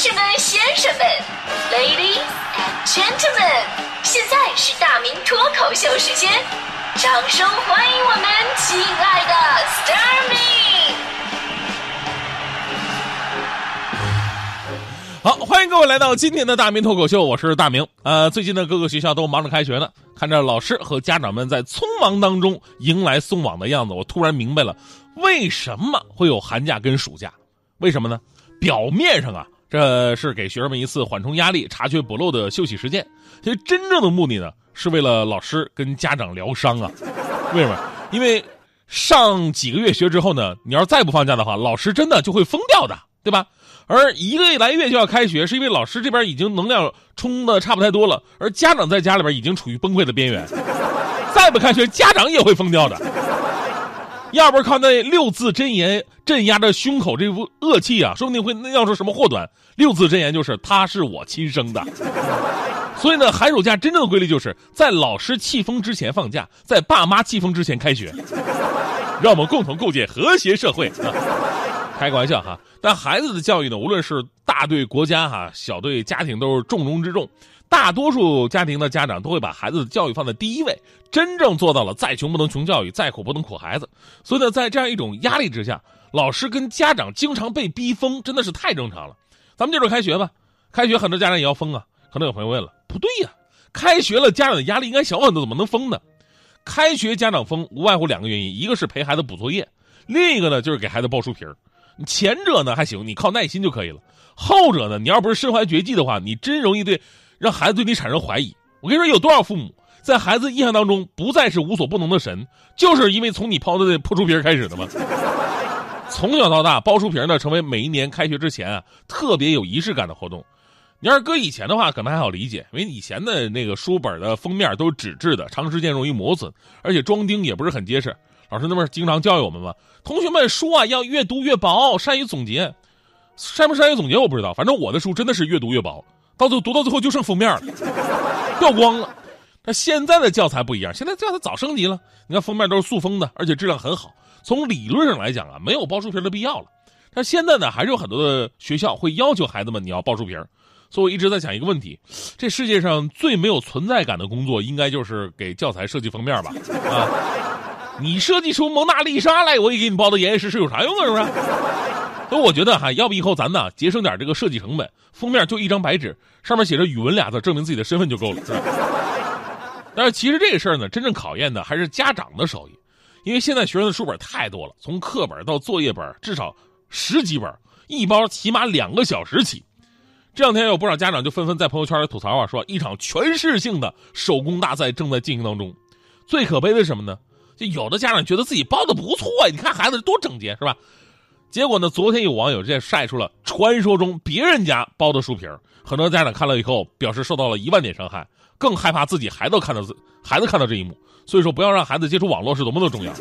士们、先生们，Ladies and Gentlemen，现在是大明脱口秀时间，掌声欢迎我们亲爱的 s t a r m y 好，欢迎各位来到今天的大明脱口秀，我是大明。呃，最近呢，各个学校都忙着开学呢，看着老师和家长们在匆忙当中迎来送往的样子，我突然明白了，为什么会有寒假跟暑假？为什么呢？表面上啊，这是给学生们一次缓冲压力、查缺补漏的休息时间，其实真正的目的呢，是为了老师跟家长疗伤啊。为什么？因为上几个月学之后呢，你要再不放假的话，老师真的就会疯掉的，对吧？而一个月来月就要开学，是因为老师这边已经能量充的差不太多了，而家长在家里边已经处于崩溃的边缘。再不开学，家长也会疯掉的。要不是靠那六字真言镇压着胸口这副恶气啊，说不定会酿出什么祸端。六字真言就是他是我亲生的。所以呢，寒暑假真正的规律就是在老师气疯之前放假，在爸妈气疯之前开学，让我们共同构建和谐社会。开个玩笑哈，但孩子的教育呢，无论是大对国家哈，小对家庭，都是重中之重。大多数家庭的家长都会把孩子的教育放在第一位，真正做到了再穷不能穷教育，再苦不能苦孩子。所以呢，在这样一种压力之下，老师跟家长经常被逼疯，真的是太正常了。咱们接着开学吧，开学很多家长也要疯啊。可能有朋友问了，不对呀，开学了家长的压力应该小很多，怎么能疯呢？开学家长疯无外乎两个原因，一个是陪孩子补作业，另一个呢就是给孩子报书皮儿。前者呢还行，你靠耐心就可以了；后者呢，你要不是身怀绝技的话，你真容易对让孩子对你产生怀疑。我跟你说，有多少父母在孩子印象当中不再是无所不能的神，就是因为从你抛的那破书皮开始的吗？从小到大，包书皮呢成为每一年开学之前啊特别有仪式感的活动。你要是搁以前的话，可能还好理解，因为以前的那个书本的封面都是纸质的，长时间容易磨损，而且装订也不是很结实。老师那边经常教育我们嘛，同学们书啊要越读越薄，善于总结，善不善于总结我不知道，反正我的书真的是越读越薄，到最后读到最后就剩封面了，掉光了。那现在的教材不一样，现在教材早升级了，你看封面都是塑封的，而且质量很好。从理论上来讲啊，没有包书皮的必要了。但现在呢，还是有很多的学校会要求孩子们你要包书皮所以我一直在想一个问题：这世界上最没有存在感的工作，应该就是给教材设计封面吧？啊。你设计出蒙娜丽莎来，我也给你包的严严实实，有啥用啊？是不是？所以我觉得哈，要不以后咱呢节省点这个设计成本，封面就一张白纸，上面写着“语文”俩字，证明自己的身份就够了，但是其实这个事儿呢，真正考验的还是家长的手艺，因为现在学生的书本太多了，从课本到作业本，至少十几本，一包起码两个小时起。这两天有不少家长就纷纷在朋友圈里吐槽啊，说一场全市性的手工大赛正在进行当中。最可悲的是什么呢？就有的家长觉得自己包的不错，你看孩子多整洁，是吧？结果呢，昨天有网友这晒出了传说中别人家包的书皮很多家长看了以后表示受到了一万点伤害，更害怕自己孩子看到自孩子看到这一幕。所以说，不要让孩子接触网络是多么的重要。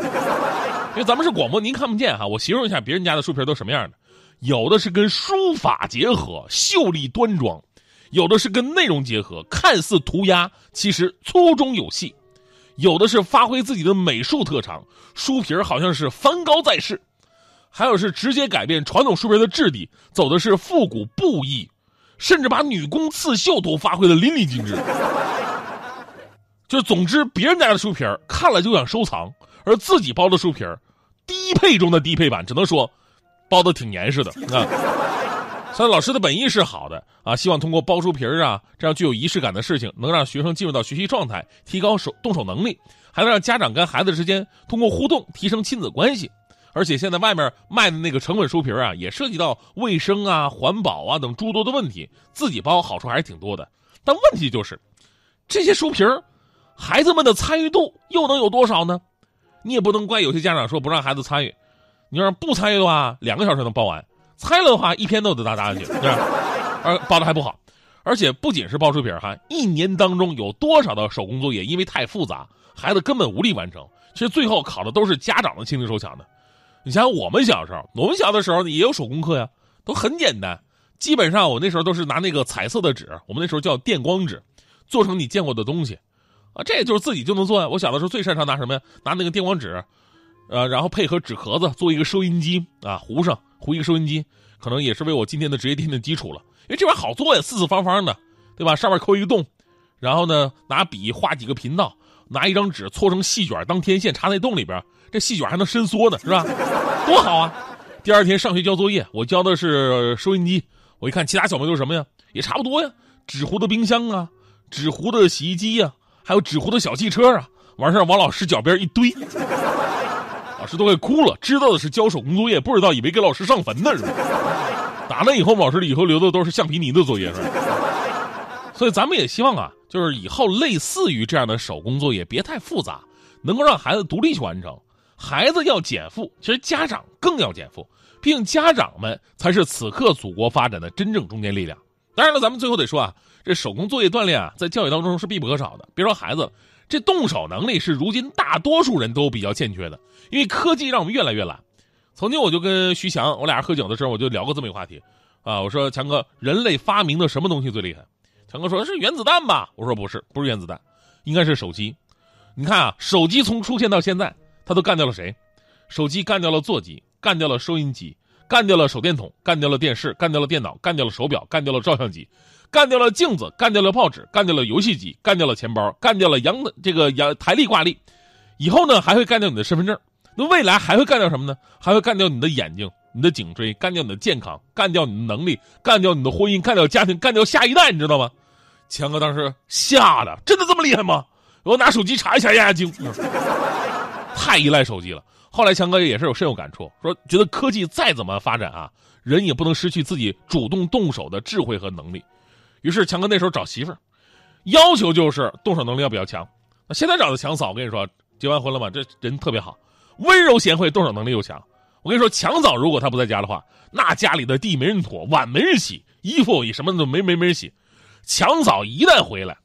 因为咱们是广播，您看不见哈。我形容一下别人家的书皮都什么样的，有的是跟书法结合，秀丽端庄；有的是跟内容结合，看似涂鸦，其实粗中有细。有的是发挥自己的美术特长，书皮好像是梵高在世；还有是直接改变传统书皮的质地，走的是复古布艺，甚至把女工刺绣都发挥的淋漓尽致。就总之，别人家的书皮看了就想收藏，而自己包的书皮低配中的低配版，只能说包的挺严实的啊。虽然老师的本意是好的啊，希望通过包书皮啊这样具有仪式感的事情，能让学生进入到学习状态，提高手动手能力，还能让家长跟孩子之间通过互动提升亲子关系。而且现在外面卖的那个成本书皮啊，也涉及到卫生啊、环保啊等诸多的问题，自己包好处还是挺多的。但问题就是，这些书皮儿，孩子们的参与度又能有多少呢？你也不能怪有些家长说不让孩子参与，你要不参与的话，两个小时能包完。猜了的话，一篇都得答答进去，对吧？而包的还不好，而且不仅是包书皮哈，一年当中有多少的手工作业，因为太复杂，孩子根本无力完成。其实最后考的都是家长的亲力手巧的。你想想我们小时候，我们小的时候也有手工课呀，都很简单。基本上我那时候都是拿那个彩色的纸，我们那时候叫电光纸，做成你见过的东西，啊，这也就是自己就能做呀。我小的时候最擅长拿什么呀？拿那个电光纸，呃，然后配合纸壳子做一个收音机啊，糊上。糊一个收音机，可能也是为我今天的职业奠定基础了。因为这玩意儿好做呀，四四方方的，对吧？上面抠一个洞，然后呢，拿笔画几个频道，拿一张纸搓成细卷当天线插在洞里边，这细卷还能伸缩呢，是吧？多好啊！第二天上学交作业，我交的是收音机，我一看其他小朋友什么呀，也差不多呀，纸糊的冰箱啊，纸糊的洗衣机呀，还有纸糊的小汽车啊，完事儿往老师脚边一堆。老师都快哭了，知道的是交手工作业，不知道以为给老师上坟呢，是吧？打那以后，老师以后留的都是橡皮泥的作业，是吧？所以咱们也希望啊，就是以后类似于这样的手工作业别太复杂，能够让孩子独立去完成。孩子要减负，其实家长更要减负，毕竟家长们才是此刻祖国发展的真正中坚力量。当然了，咱们最后得说啊，这手工作业锻炼啊，在教育当中是必不可少的。别说孩子。这动手能力是如今大多数人都比较欠缺的，因为科技让我们越来越懒。曾经我就跟徐强，我俩喝酒的时候，我就聊过这么一个话题，啊，我说强哥，人类发明的什么东西最厉害？强哥说是原子弹吧？我说不是，不是原子弹，应该是手机。你看啊，手机从出现到现在，它都干掉了谁？手机干掉了座机，干掉了收音机，干掉了手电筒，干掉了电视，干掉了电脑，干掉了手表，干掉了照相机。干掉了镜子，干掉了报纸，干掉了游戏机，干掉了钱包，干掉了阳这个阳台历挂历，以后呢还会干掉你的身份证。那未来还会干掉什么呢？还会干掉你的眼睛、你的颈椎，干掉你的健康，干掉你的能力，干掉你的婚姻，干掉家庭，干掉下一代，你知道吗？强哥当时吓得，真的这么厉害吗？我拿手机查一下压压惊，太依赖手机了。后来强哥也是有深有感触，说觉得科技再怎么发展啊，人也不能失去自己主动动手的智慧和能力。于是强哥那时候找媳妇儿，要求就是动手能力要比较强。那现在找的强嫂，我跟你说，结完婚了嘛，这人特别好，温柔贤惠，动手能力又强。我跟你说，强嫂如果她不在家的话，那家里的地没人拖，碗没人洗，衣服也什么都没没没人洗。强嫂一旦回来，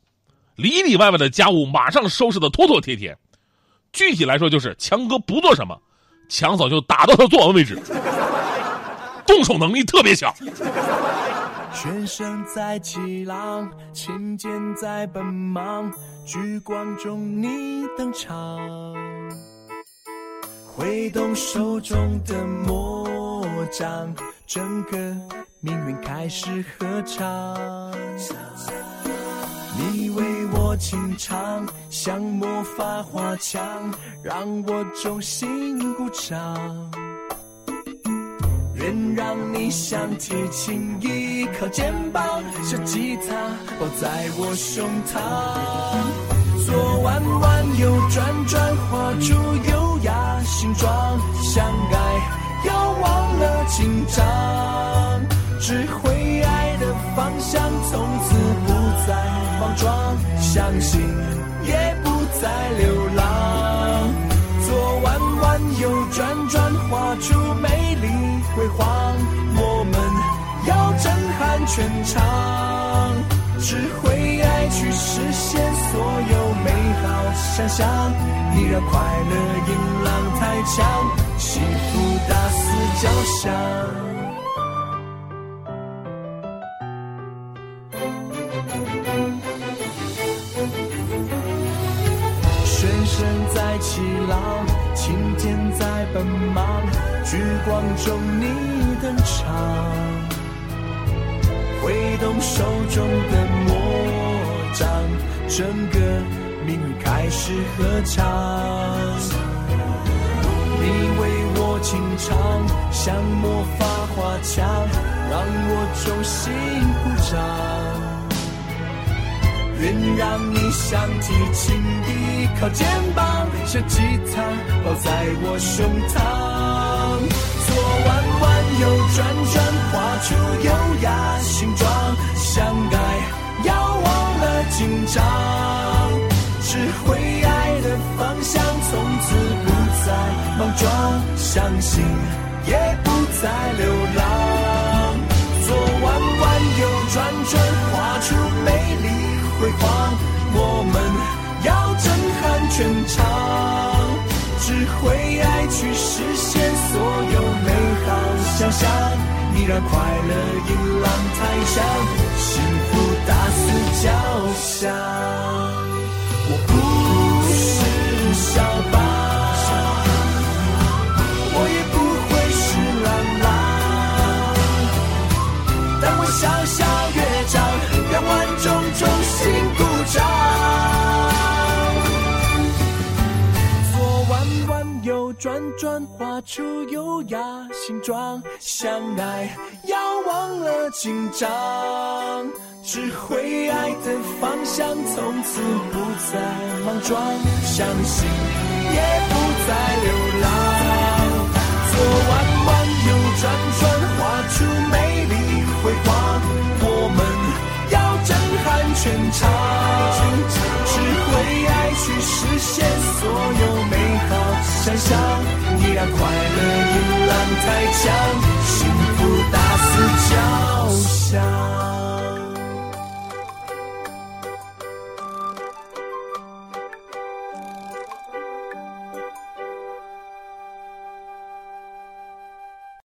里里外外的家务马上收拾的妥妥帖帖。具体来说，就是强哥不做什么，强嫂就打到他做完为止。动手能力特别强。全身在起浪，琴键在奔忙，聚光中你登场，挥动手中的魔杖，整个命运开始合唱。你为我轻唱，像魔法花腔，让我衷心鼓掌。愿让你像提琴，依靠肩膀，像吉他抱在我胸膛，左弯弯，右转转，画出优雅形状。相爱要忘了紧张，只会爱的方向，从此不再莽撞，相信也不再流浪。左弯弯，右转转，画出美丽。辉煌，我们要震撼全场，只会爱去实现所有美好想象，你让快乐音浪太强，幸福打死交响。全身在起浪，琴键在奔忙。聚光中你登场，挥动手中的魔杖，整个命运开始合唱。你为我轻唱，像魔法花腔，让我衷心鼓掌。愿让你像提琴，依靠肩膀，像吉他抱在我胸膛。右转转，画出优雅形状。相爱要忘了紧张，只会爱的方向，从此不再莽撞，相信也不再流浪。左弯弯，右转转，画出美丽辉煌。我们要震撼全场，只会爱去实现所有美好。想象，你让快乐迎浪太响，幸福打死交响。我不是小白，画出优雅形状，相爱要忘了紧张，只会爱的方向，从此不再莽撞，相信也不再流浪，做弯弯又转转，画出美丽辉煌，我们要震撼全场，只会爱去实现所有美好想象。快乐音浪太强。